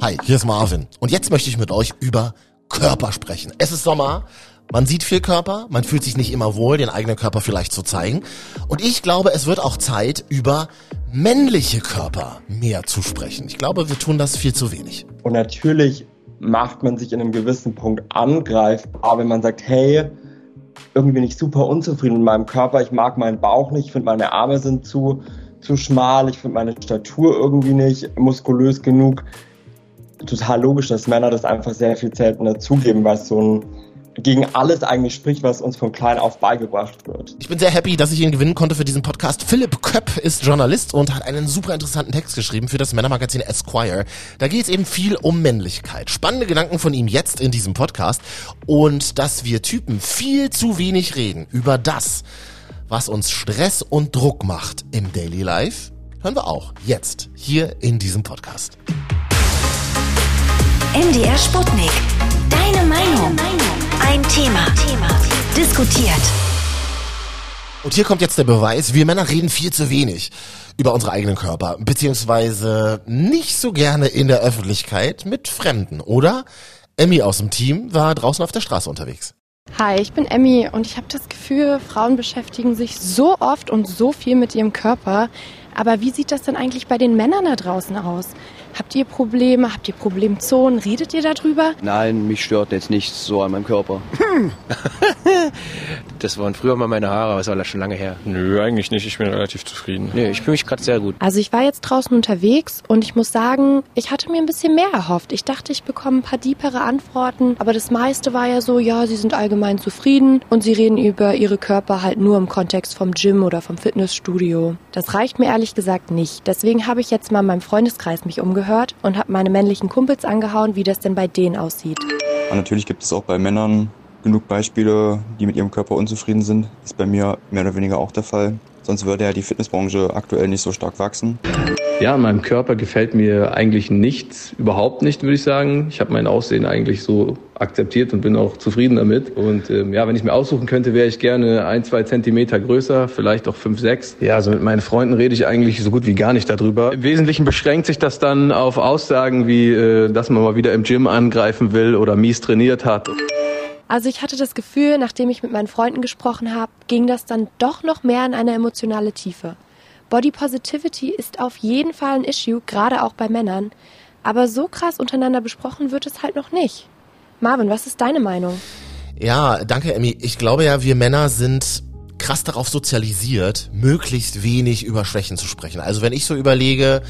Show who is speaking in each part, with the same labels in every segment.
Speaker 1: Hi, hier ist Marvin. Und jetzt möchte ich mit euch über Körper sprechen. Es ist Sommer. Man sieht viel Körper, man fühlt sich nicht immer wohl, den eigenen Körper vielleicht zu zeigen. Und ich glaube, es wird auch Zeit, über männliche Körper mehr zu sprechen. Ich glaube, wir tun das viel zu wenig.
Speaker 2: Und natürlich macht man sich in einem gewissen Punkt angreifbar, wenn man sagt, hey, irgendwie bin ich super unzufrieden mit meinem Körper, ich mag meinen Bauch nicht, ich finde meine Arme sind zu, zu schmal, ich finde meine Statur irgendwie nicht muskulös genug total logisch, dass Männer das einfach sehr viel seltener zugeben, weil es so ein gegen alles eigentlich spricht, was uns von klein auf beigebracht wird.
Speaker 1: Ich bin sehr happy, dass ich ihn gewinnen konnte für diesen Podcast. Philipp Köpp ist Journalist und hat einen super interessanten Text geschrieben für das Männermagazin Esquire. Da geht es eben viel um Männlichkeit. Spannende Gedanken von ihm jetzt in diesem Podcast und dass wir Typen viel zu wenig reden über das, was uns Stress und Druck macht im Daily Life, hören wir auch jetzt hier in diesem Podcast.
Speaker 3: MDR Sputnik. Deine Meinung. Ein Thema. Diskutiert.
Speaker 1: Und hier kommt jetzt der Beweis, wir Männer reden viel zu wenig über unsere eigenen Körper, beziehungsweise nicht so gerne in der Öffentlichkeit mit Fremden, oder? Emmy aus dem Team war draußen auf der Straße unterwegs.
Speaker 4: Hi, ich bin Emmy und ich habe das Gefühl, Frauen beschäftigen sich so oft und so viel mit ihrem Körper. Aber wie sieht das denn eigentlich bei den Männern da draußen aus? Habt ihr Probleme? Habt ihr Problemzonen? Redet ihr darüber?
Speaker 5: Nein, mich stört jetzt nichts so an meinem Körper. Hm.
Speaker 6: das waren früher mal meine Haare, aber das war schon lange her.
Speaker 7: Nö, eigentlich nicht. Ich bin relativ zufrieden.
Speaker 6: Nee, ich fühle mich gerade sehr gut.
Speaker 4: Also ich war jetzt draußen unterwegs und ich muss sagen, ich hatte mir ein bisschen mehr erhofft. Ich dachte, ich bekomme ein paar diepere Antworten, aber das meiste war ja so, ja, sie sind allgemein zufrieden und sie reden über ihre Körper halt nur im Kontext vom Gym oder vom Fitnessstudio. Das reicht mir ehrlich gesagt nicht. Deswegen habe ich jetzt mal in meinem Freundeskreis mich umgehört gehört und habe meine männlichen Kumpels angehauen, wie das denn bei denen aussieht.
Speaker 8: Natürlich gibt es auch bei Männern genug Beispiele, die mit ihrem Körper unzufrieden sind. Ist bei mir mehr oder weniger auch der Fall. Sonst würde ja die Fitnessbranche aktuell nicht so stark wachsen.
Speaker 9: Ja, an meinem Körper gefällt mir eigentlich nichts, überhaupt nicht, würde ich sagen. Ich habe mein Aussehen eigentlich so akzeptiert und bin auch zufrieden damit. Und ähm, ja, wenn ich mir aussuchen könnte, wäre ich gerne ein, zwei Zentimeter größer, vielleicht auch fünf, sechs. Ja, also mit meinen Freunden rede ich eigentlich so gut wie gar nicht darüber. Im Wesentlichen beschränkt sich das dann auf Aussagen wie, äh, dass man mal wieder im Gym angreifen will oder mies trainiert hat.
Speaker 4: Also ich hatte das Gefühl, nachdem ich mit meinen Freunden gesprochen habe, ging das dann doch noch mehr in eine emotionale Tiefe. Body Positivity ist auf jeden Fall ein Issue, gerade auch bei Männern. Aber so krass untereinander besprochen wird es halt noch nicht. Marvin, was ist deine Meinung?
Speaker 1: Ja, danke, Emmy. Ich glaube ja, wir Männer sind krass darauf sozialisiert, möglichst wenig über Schwächen zu sprechen. Also wenn ich so überlege,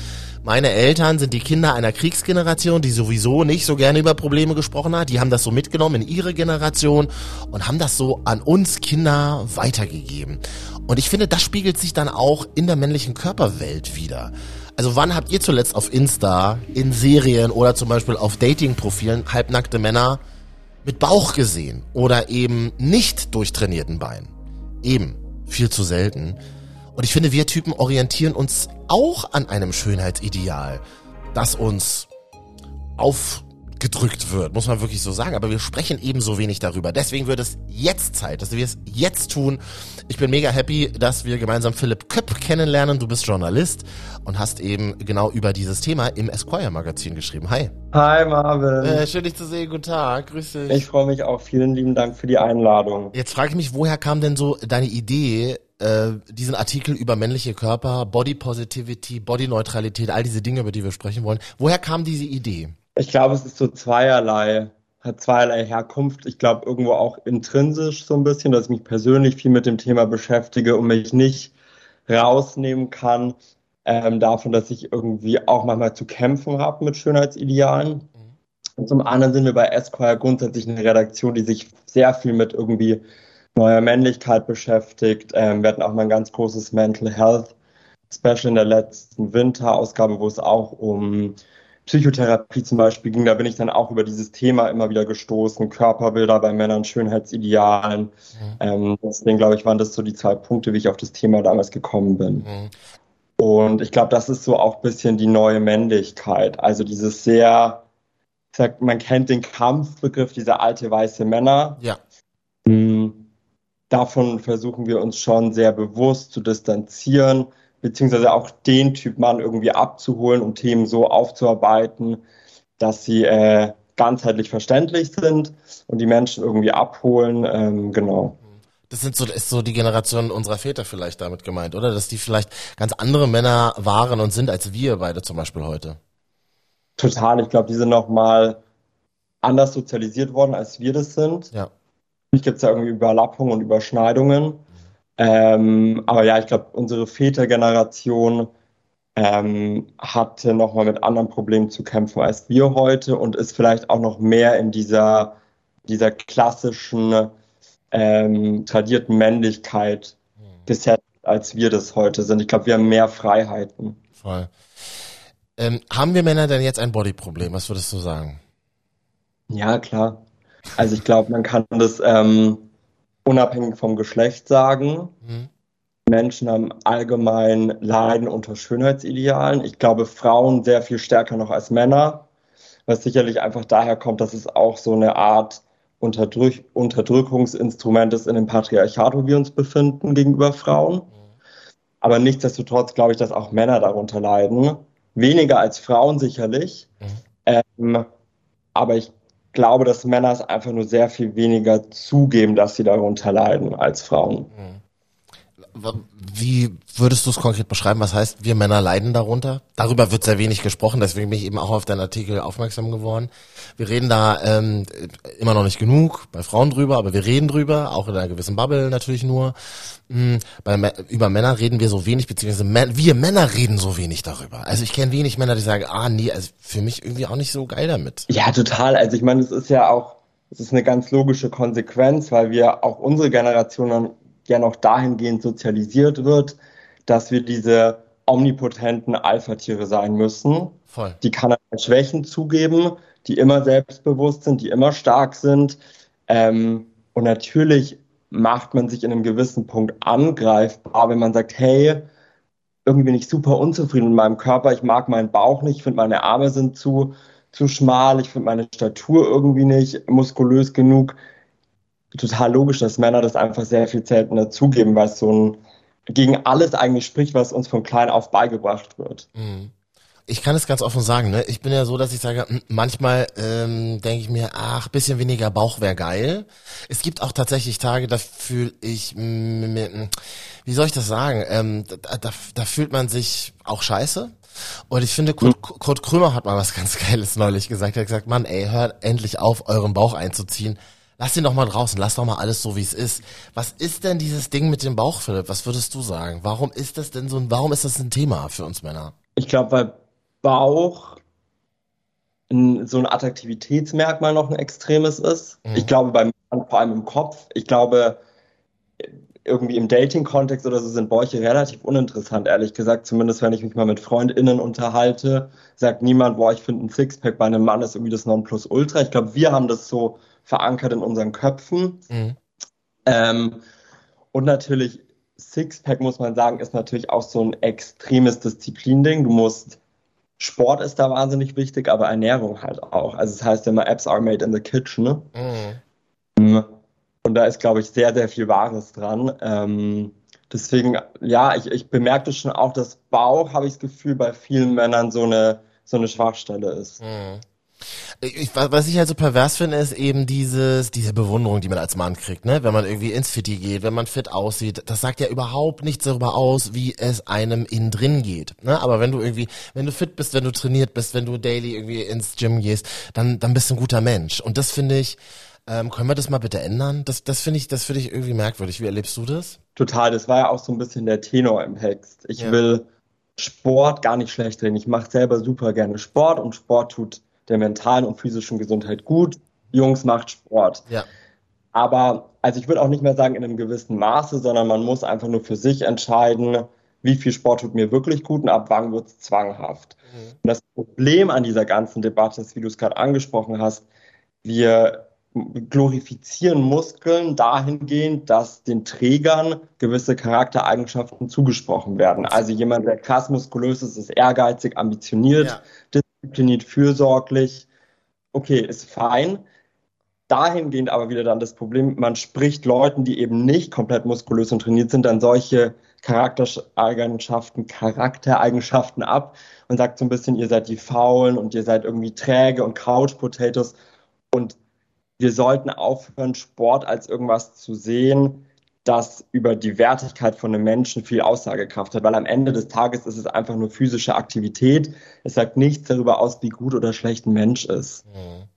Speaker 1: meine Eltern sind die Kinder einer Kriegsgeneration, die sowieso nicht so gerne über Probleme gesprochen hat. Die haben das so mitgenommen in ihre Generation und haben das so an uns Kinder weitergegeben. Und ich finde, das spiegelt sich dann auch in der männlichen Körperwelt wieder. Also wann habt ihr zuletzt auf Insta, in Serien oder zum Beispiel auf Dating-Profilen halbnackte Männer mit Bauch gesehen oder eben nicht durchtrainierten Beinen? Eben, viel zu selten. Und ich finde, wir Typen orientieren uns auch an einem Schönheitsideal, das uns aufgedrückt wird, muss man wirklich so sagen. Aber wir sprechen eben so wenig darüber. Deswegen wird es jetzt Zeit, dass wir es jetzt tun. Ich bin mega happy, dass wir gemeinsam Philipp Köpp kennenlernen. Du bist Journalist und hast eben genau über dieses Thema im Esquire Magazin geschrieben. Hi.
Speaker 2: Hi Marvin.
Speaker 1: Äh, schön dich zu sehen. Guten Tag. Grüß dich.
Speaker 2: Ich freue mich auch. Vielen lieben Dank für die Einladung.
Speaker 1: Jetzt frage ich mich, woher kam denn so deine Idee, äh, diesen Artikel über männliche Körper, Body Positivity, Body Neutralität, all diese Dinge, über die wir sprechen wollen. Woher kam diese Idee?
Speaker 2: Ich glaube, es ist so zweierlei, hat zweierlei Herkunft. Ich glaube, irgendwo auch intrinsisch so ein bisschen, dass ich mich persönlich viel mit dem Thema beschäftige und mich nicht rausnehmen kann ähm, davon, dass ich irgendwie auch manchmal zu kämpfen habe mit Schönheitsidealen. Mhm. Und zum anderen sind wir bei Esquire grundsätzlich eine Redaktion, die sich sehr viel mit irgendwie neuer Männlichkeit beschäftigt. Ähm, wir hatten auch mal ein ganz großes Mental Health Special in der letzten Winterausgabe, wo es auch um Psychotherapie zum Beispiel ging. Da bin ich dann auch über dieses Thema immer wieder gestoßen. Körperbilder bei Männern, Schönheitsidealen. Mhm. Ähm, deswegen glaube ich, waren das so die zwei Punkte, wie ich auf das Thema damals gekommen bin. Mhm. Und ich glaube, das ist so auch ein bisschen die neue Männlichkeit. Also dieses sehr, sag, man kennt den Kampfbegriff, dieser alte weiße Männer.
Speaker 1: Ja.
Speaker 2: Davon versuchen wir uns schon sehr bewusst zu distanzieren, beziehungsweise auch den Typ Mann irgendwie abzuholen, um Themen so aufzuarbeiten, dass sie äh, ganzheitlich verständlich sind und die Menschen irgendwie abholen. Ähm, genau.
Speaker 1: Das sind so, ist so die Generation unserer Väter vielleicht damit gemeint, oder? Dass die vielleicht ganz andere Männer waren und sind als wir beide zum Beispiel heute.
Speaker 2: Total. Ich glaube, die sind noch mal anders sozialisiert worden, als wir das sind.
Speaker 1: Ja.
Speaker 2: Natürlich gibt es ja irgendwie Überlappungen und Überschneidungen. Ähm, aber ja, ich glaube, unsere Vätergeneration ähm, hatte nochmal mit anderen Problemen zu kämpfen als wir heute und ist vielleicht auch noch mehr in dieser, dieser klassischen, ähm, tradierten Männlichkeit gesetzt, als wir das heute sind. Ich glaube, wir haben mehr Freiheiten.
Speaker 1: Voll. Ähm, haben wir Männer denn jetzt ein Bodyproblem? Was würdest du sagen?
Speaker 2: Ja, klar. Also ich glaube, man kann das ähm, unabhängig vom Geschlecht sagen.
Speaker 1: Mhm.
Speaker 2: Menschen haben allgemein Leiden unter Schönheitsidealen. Ich glaube, Frauen sehr viel stärker noch als Männer, was sicherlich einfach daher kommt, dass es auch so eine Art Unterdrück Unterdrückungsinstrument ist in dem Patriarchat, wo wir uns befinden, gegenüber Frauen. Aber nichtsdestotrotz glaube ich, dass auch Männer darunter leiden. Weniger als Frauen sicherlich. Ähm, aber ich glaube, dass Männer es einfach nur sehr viel weniger zugeben, dass sie darunter leiden als Frauen.
Speaker 1: Wie würdest du es konkret beschreiben? Was heißt, wir Männer leiden darunter? Darüber wird sehr wenig gesprochen, deswegen bin ich eben auch auf deinen Artikel aufmerksam geworden. Wir reden da ähm, immer noch nicht genug bei Frauen drüber, aber wir reden drüber, auch in einer gewissen Bubble natürlich nur. Mhm, bei, über Männer reden wir so wenig, beziehungsweise wir Männer reden so wenig darüber. Also ich kenne wenig Männer, die sagen, ah nee, also für mich irgendwie auch nicht so geil damit.
Speaker 2: Ja, total. Also ich meine, es ist ja auch, es ist eine ganz logische Konsequenz, weil wir auch unsere Generation ja noch dahingehend sozialisiert wird, dass wir diese omnipotenten Alpha-Tiere sein müssen,
Speaker 1: Voll.
Speaker 2: die keinerlei Schwächen zugeben, die immer selbstbewusst sind, die immer stark sind. Ähm, und natürlich macht man sich in einem gewissen Punkt angreifbar, wenn man sagt, hey, irgendwie bin ich super unzufrieden mit meinem Körper, ich mag meinen Bauch nicht, ich finde meine Arme sind zu, zu schmal, ich finde meine Statur irgendwie nicht muskulös genug. Total logisch, dass Männer das einfach sehr viel seltener zugeben, weil es so ein gegen alles eigentlich spricht, was uns von klein auf beigebracht wird.
Speaker 1: Mhm. Ich kann es ganz offen sagen, ne? Ich bin ja so, dass ich sage, m- manchmal ähm, denke ich mir, ach, bisschen weniger Bauch wäre geil. Es gibt auch tatsächlich Tage, da fühle ich, wie soll ich das sagen? Ähm, da, da, da fühlt man sich auch scheiße. Und ich finde, Kurt, Kurt Krömer hat mal was ganz Geiles neulich gesagt. Er hat gesagt, Mann, ey, hört endlich auf, euren Bauch einzuziehen. Lass ihn doch mal draußen, lass doch mal alles so, wie es ist. Was ist denn dieses Ding mit dem Bauch, Philipp? Was würdest du sagen? Warum ist das denn so ein, warum ist das ein Thema für uns Männer?
Speaker 2: Ich glaube, weil Bauch ein, so ein Attraktivitätsmerkmal noch ein extremes ist.
Speaker 1: Mhm.
Speaker 2: Ich glaube, bei Männern vor allem im Kopf. Ich glaube, irgendwie im Dating-Kontext oder so sind Bäuche relativ uninteressant, ehrlich gesagt. Zumindest wenn ich mich mal mit FreundInnen unterhalte, sagt niemand, boah, ich finde ein Sixpack bei einem Mann ist irgendwie das Nonplusultra. Ich glaube, wir haben das so verankert in unseren Köpfen.
Speaker 1: Mhm.
Speaker 2: Ähm, und natürlich, Sixpack muss man sagen, ist natürlich auch so ein extremes Disziplinding. Du musst, Sport ist da wahnsinnig wichtig, aber Ernährung halt auch. Also es heißt ja immer, Apps are made in the kitchen. Ne?
Speaker 1: Mhm.
Speaker 2: Und da ist, glaube ich, sehr, sehr viel Wahres dran. Ähm, deswegen, ja, ich, ich bemerke das schon auch, dass Bauch, habe ich das Gefühl, bei vielen Männern so eine, so eine Schwachstelle ist.
Speaker 1: Mhm. Ich, was ich halt so pervers finde, ist eben dieses, diese Bewunderung, die man als Mann kriegt, ne? Wenn man irgendwie ins Fitti geht, wenn man fit aussieht, das sagt ja überhaupt nichts darüber aus, wie es einem innen drin geht, ne? Aber wenn du irgendwie, wenn du fit bist, wenn du trainiert bist, wenn du daily irgendwie ins Gym gehst, dann, dann bist du ein guter Mensch. Und das finde ich, ähm, können wir das mal bitte ändern? Das, das finde ich, das finde ich irgendwie merkwürdig. Wie erlebst du das?
Speaker 2: Total, das war ja auch so ein bisschen der Tenor im Text. Ich
Speaker 1: Ja.
Speaker 2: will Sport gar nicht schlecht reden. Ich mache selber super gerne Sport und Sport tut der mentalen und physischen Gesundheit gut. Jungs macht Sport.
Speaker 1: Ja.
Speaker 2: Aber, also ich würde auch nicht mehr sagen in einem gewissen Maße, sondern man muss einfach nur für sich entscheiden, wie viel Sport tut mir wirklich gut und ab wann wird es zwanghaft. Und das Problem an dieser ganzen Debatte ist, wie du es gerade angesprochen hast, wir glorifizieren Muskeln dahingehend, dass den Trägern gewisse Charaktereigenschaften zugesprochen werden. Also jemand, der krass muskulös ist, ist ehrgeizig, ambitioniert, diszipliniert, fürsorglich. Okay, ist fein. Dahingehend aber wieder dann das Problem, man spricht Leuten, die eben nicht komplett muskulös und trainiert sind, dann solche Charaktereigenschaften, Charaktereigenschaften ab und sagt so ein bisschen, ihr seid die Faulen und ihr seid irgendwie träge und Couch Potatoes und wir sollten aufhören, Sport als irgendwas zu sehen, das über die Wertigkeit von einem Menschen viel Aussagekraft hat, weil am Ende des Tages ist es einfach nur physische Aktivität. Es sagt nichts darüber aus, wie gut oder schlecht ein Mensch ist.
Speaker 1: Mhm.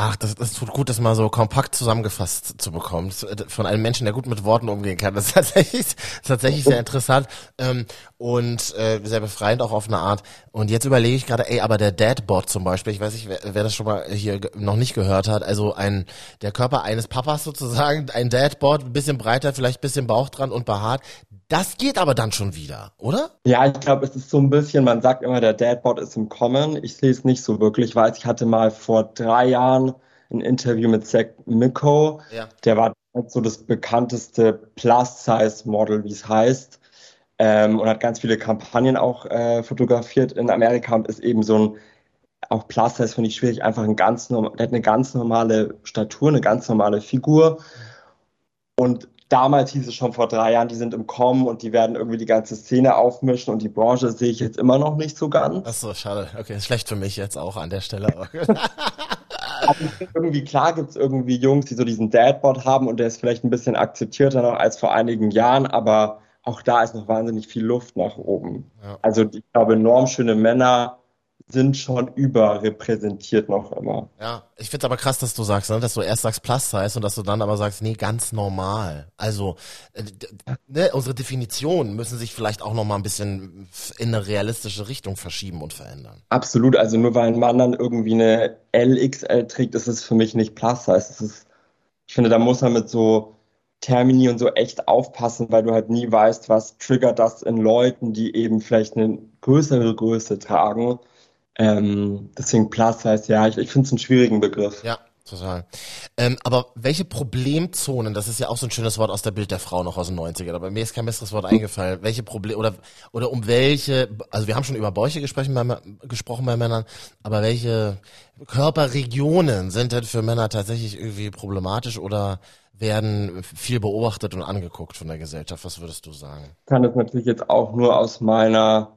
Speaker 1: Ach, das, das tut gut, das mal so kompakt zusammengefasst zu bekommen. Von einem Menschen, der gut mit Worten umgehen kann. Das ist tatsächlich, tatsächlich sehr interessant ähm, und äh, sehr befreiend auch auf eine Art. Und jetzt überlege ich gerade, ey, aber der Dadbot zum Beispiel, ich weiß nicht, wer, wer das schon mal hier noch nicht gehört hat, also ein der Körper eines Papas sozusagen, ein Dadbot, ein bisschen breiter, vielleicht ein bisschen Bauch dran und behaart, das geht aber dann schon wieder, oder?
Speaker 2: Ja, ich glaube, es ist so ein bisschen, man sagt immer, der Dadbot ist im Kommen. Ich sehe es nicht so wirklich, weil ich hatte mal vor drei Jahren ein Interview mit Zach Miko. Ja. Der war so das bekannteste Plus-Size-Model, wie es heißt. Ähm, und hat ganz viele Kampagnen auch äh, fotografiert in Amerika und ist eben so ein auch Plus-Size finde ich schwierig, einfach ein ganz der hat eine ganz normale Statur, eine ganz normale Figur. Und damals hieß es schon vor drei Jahren, die sind im Kommen und die werden irgendwie die ganze Szene aufmischen und die Branche sehe ich jetzt immer noch nicht so ganz.
Speaker 1: Ach so, schade. Okay, ist schlecht für mich jetzt auch an der Stelle.
Speaker 2: Aber irgendwie klar gibt es irgendwie Jungs, die so diesen Dadbot haben und der ist vielleicht ein bisschen akzeptierter noch als vor einigen Jahren, aber auch da ist noch wahnsinnig viel Luft nach oben. Ja. Also ich glaube, normschöne Männer sind schon überrepräsentiert noch immer.
Speaker 1: Ja, ich find's aber krass, dass du sagst, ne, dass du erst sagst Plus Size und dass du dann aber sagst, nee, ganz normal. Also äh, ne, unsere Definitionen müssen sich vielleicht auch noch mal ein bisschen in eine realistische Richtung verschieben und verändern.
Speaker 2: Absolut, also nur weil ein Mann dann irgendwie eine LXL trägt, ist es für mich nicht Plus Size. Es ist, ich finde, da muss man mit so Termini und so echt aufpassen, weil du halt nie weißt, was triggert das in Leuten, die eben vielleicht eine größere Größe tragen ähm, deswegen Plus heißt ja, ich, ich finde es einen schwierigen Begriff.
Speaker 1: Ja, total. Ähm, aber welche Problemzonen, das ist ja auch so ein schönes Wort aus der Bild der Frau noch aus den 90ern, aber mir ist kein besseres Wort eingefallen. Welche Probleme oder oder um welche, also wir haben schon über Bäuche gesprochen bei, gesprochen bei Männern, aber welche Körperregionen sind denn für Männer tatsächlich irgendwie problematisch oder werden viel beobachtet und angeguckt von der Gesellschaft? Was würdest du sagen?
Speaker 2: Ich kann das natürlich jetzt auch nur aus meiner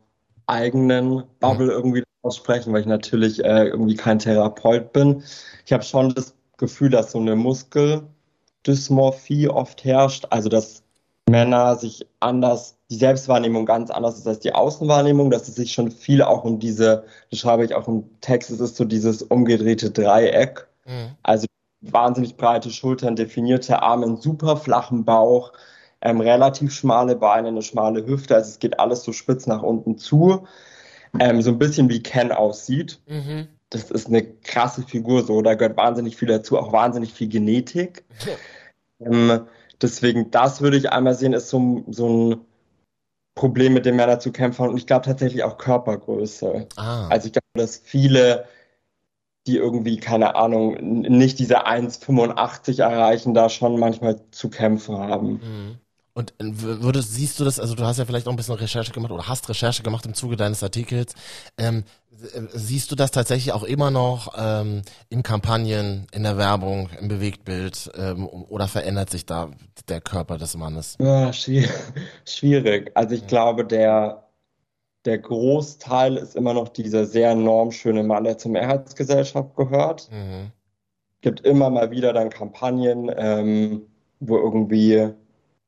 Speaker 2: eigenen Bubble mhm. irgendwie aussprechen, weil ich natürlich äh, irgendwie kein Therapeut bin. Ich habe schon das Gefühl, dass so eine Muskeldysmorphie oft herrscht, also dass Männer sich anders, die Selbstwahrnehmung ganz anders ist als die Außenwahrnehmung, dass es sich schon viel auch um diese, das schreibe ich auch im Text, es ist so dieses umgedrehte Dreieck, mhm. also wahnsinnig breite Schultern, definierte Arme, einen super flachen Bauch, ähm, relativ schmale Beine, eine schmale Hüfte, also es geht alles so spitz nach unten zu ähm, so ein bisschen wie Ken aussieht. Mhm. Das ist eine krasse Figur, so da gehört wahnsinnig viel dazu, auch wahnsinnig viel Genetik. ähm, deswegen, das würde ich einmal sehen, ist so, so ein Problem, mit dem Männer zu kämpfen und ich glaube tatsächlich auch Körpergröße. Ah. Also ich glaube, dass viele, die irgendwie, keine Ahnung, nicht diese 1,85 erreichen, da schon manchmal zu kämpfen haben. Mhm.
Speaker 1: Und äh, würdest, siehst du das, also du hast ja vielleicht auch ein bisschen Recherche gemacht oder hast Recherche gemacht im Zuge deines Artikels. Ähm, äh, siehst du das tatsächlich auch immer noch ähm, in Kampagnen, in der Werbung, im Bewegtbild ähm, oder verändert sich da der Körper des Mannes?
Speaker 2: Ja, schwierig. Also ich glaube, der, der Großteil ist immer noch dieser sehr normschöne Mann, der zur Mehrheitsgesellschaft gehört. Mhm. Gibt immer mal wieder dann Kampagnen, ähm, wo irgendwie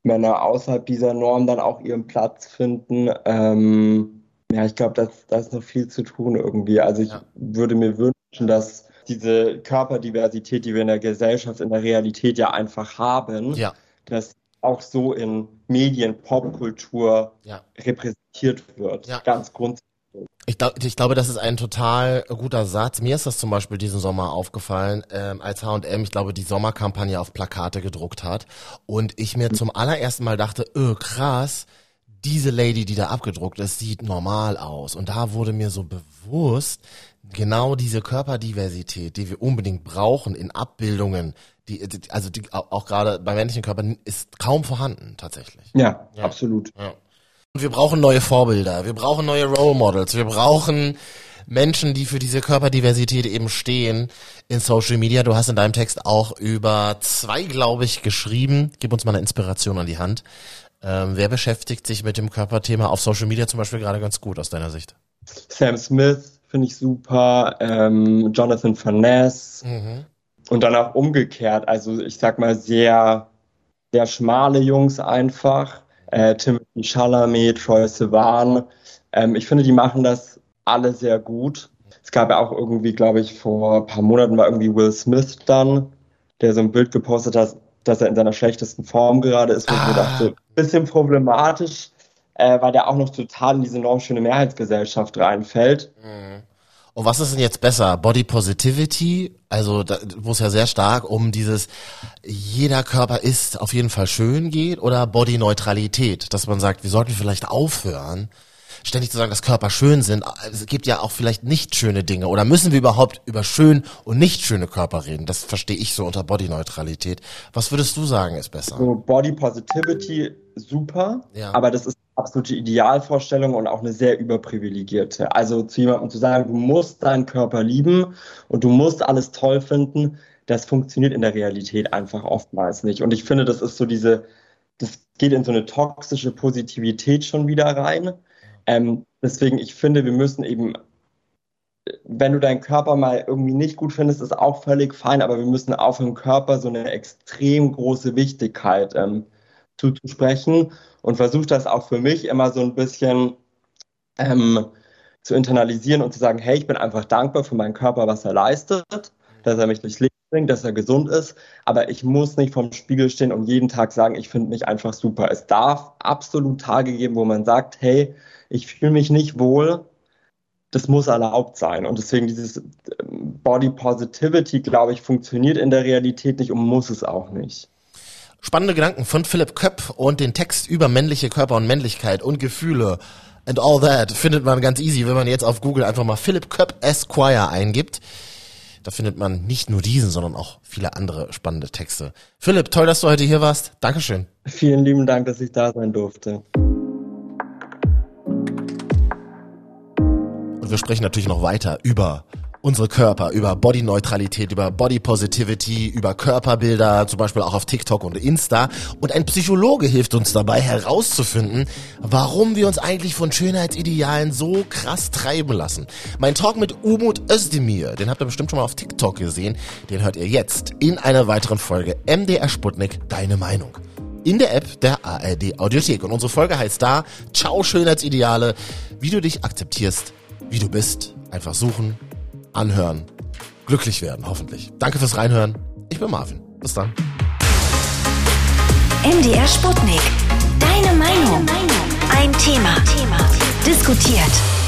Speaker 2: Männer außerhalb dieser Norm dann auch ihren Platz finden. Ähm, ja, ich glaube, da ist noch viel zu tun irgendwie. Also ich ja. würde mir wünschen, dass diese Körperdiversität, die wir in der Gesellschaft, in der Realität ja einfach haben, ja. dass auch so in Medien, Popkultur ja. repräsentiert wird. Ganz grundsätzlich.
Speaker 1: Ich, glaub, ich glaube, das ist ein total guter Satz. Mir ist das zum Beispiel diesen Sommer aufgefallen, ähm, als H&M, ich glaube, die Sommerkampagne auf Plakate gedruckt hat und ich mir zum allerersten Mal dachte, öh, krass, diese Lady, die da abgedruckt ist, sieht normal aus. Und da wurde mir so bewusst, genau diese Körperdiversität, die wir unbedingt brauchen in Abbildungen, die, also die, auch gerade bei männlichen Körpern ist kaum vorhanden tatsächlich.
Speaker 2: Ja, ja. absolut. Ja.
Speaker 1: Wir brauchen neue Vorbilder, wir brauchen neue Role Models, wir brauchen Menschen, die für diese Körperdiversität eben stehen in Social Media. Du hast in deinem Text auch über zwei, glaube ich, geschrieben. Gib uns mal eine Inspiration an die Hand. Ähm, wer beschäftigt sich mit dem Körperthema auf Social Media zum Beispiel gerade ganz gut aus deiner Sicht?
Speaker 2: Sam Smith finde ich super, ähm, Jonathan Farness
Speaker 1: Mhm.
Speaker 2: und dann auch umgekehrt, also ich sag mal sehr, sehr schmale Jungs einfach, äh, Timothy Chalamet, Troy Sivan, ähm, ich finde, die machen das alle sehr gut. Es gab ja auch irgendwie, glaube ich, vor ein paar Monaten war irgendwie Will Smith dann, der so ein Bild gepostet hat, dass er in seiner schlechtesten Form gerade ist, wo ich mir
Speaker 1: Ah.
Speaker 2: dachte, bisschen problematisch, äh, weil der auch noch total in diese normschöne Mehrheitsgesellschaft reinfällt.
Speaker 1: Und was ist denn jetzt besser? Body Positivity, also wo es ja sehr stark um dieses jeder Körper ist auf jeden Fall schön geht oder Body Neutralität, dass man sagt, wir sollten vielleicht aufhören, ständig zu sagen, dass Körper schön sind. Es gibt ja auch vielleicht nicht schöne Dinge oder müssen wir überhaupt über schön und nicht schöne Körper reden? Das verstehe ich so unter Body Neutralität. Was würdest du sagen ist besser?
Speaker 2: So Body Positivity super,
Speaker 1: Ja.
Speaker 2: aber das ist absolute Idealvorstellung und auch eine sehr überprivilegierte. Also zu jemandem zu sagen, du musst deinen Körper lieben und du musst alles toll finden, das funktioniert in der Realität einfach oftmals nicht. Und ich finde, das ist so diese, das geht in so eine toxische Positivität schon wieder rein. Ähm, deswegen, ich finde, wir müssen eben wenn du deinen Körper mal irgendwie nicht gut findest, ist auch völlig fein, aber wir müssen auf dem Körper so eine extrem große Wichtigkeit ähm, zuzusprechen und versuche das auch für mich immer so ein bisschen ähm, zu internalisieren und zu sagen, hey, ich bin einfach dankbar für meinen Körper, was er leistet, dass er mich durchs Leben bringt, dass er gesund ist, aber ich muss nicht vorm Spiegel stehen und jeden Tag sagen, ich finde mich einfach super. Es darf absolut Tage geben, wo man sagt, hey, ich fühle mich nicht wohl, das muss erlaubt sein. Und deswegen dieses ähm, Body Positivity, glaube ich, funktioniert in der Realität nicht und muss es auch nicht.
Speaker 1: Spannende Gedanken von Philipp Köpp und den Text über männliche Körper und Männlichkeit und Gefühle and all that findet man ganz easy, wenn man jetzt auf Google einfach mal Philipp Köpp Esquire eingibt. Da findet man nicht nur diesen, sondern auch viele andere spannende Texte. Philipp, toll, dass du heute hier warst. Dankeschön.
Speaker 2: Vielen lieben Dank, dass ich da sein durfte.
Speaker 1: Und wir sprechen natürlich noch weiter über unsere Körper, über Body-Neutralität, über Body-Positivity, über Körperbilder, zum Beispiel auch auf TikTok und Insta. Und ein Psychologe hilft uns dabei herauszufinden, warum wir uns eigentlich von Schönheitsidealen so krass treiben lassen. Mein Talk mit Umut Özdemir, den habt ihr bestimmt schon mal auf TikTok gesehen, den hört ihr jetzt in einer weiteren Folge MDR Sputnik, deine Meinung in der App der ARD Audiothek. Und unsere Folge heißt da, Ciao Schönheitsideale, wie du dich akzeptierst, wie du bist. Einfach suchen, anhören, glücklich werden, hoffentlich. Danke fürs Reinhören. Ich bin Marvin. Bis dann.
Speaker 3: MDR Sputnik. Deine Meinung. Ein Thema. Diskutiert.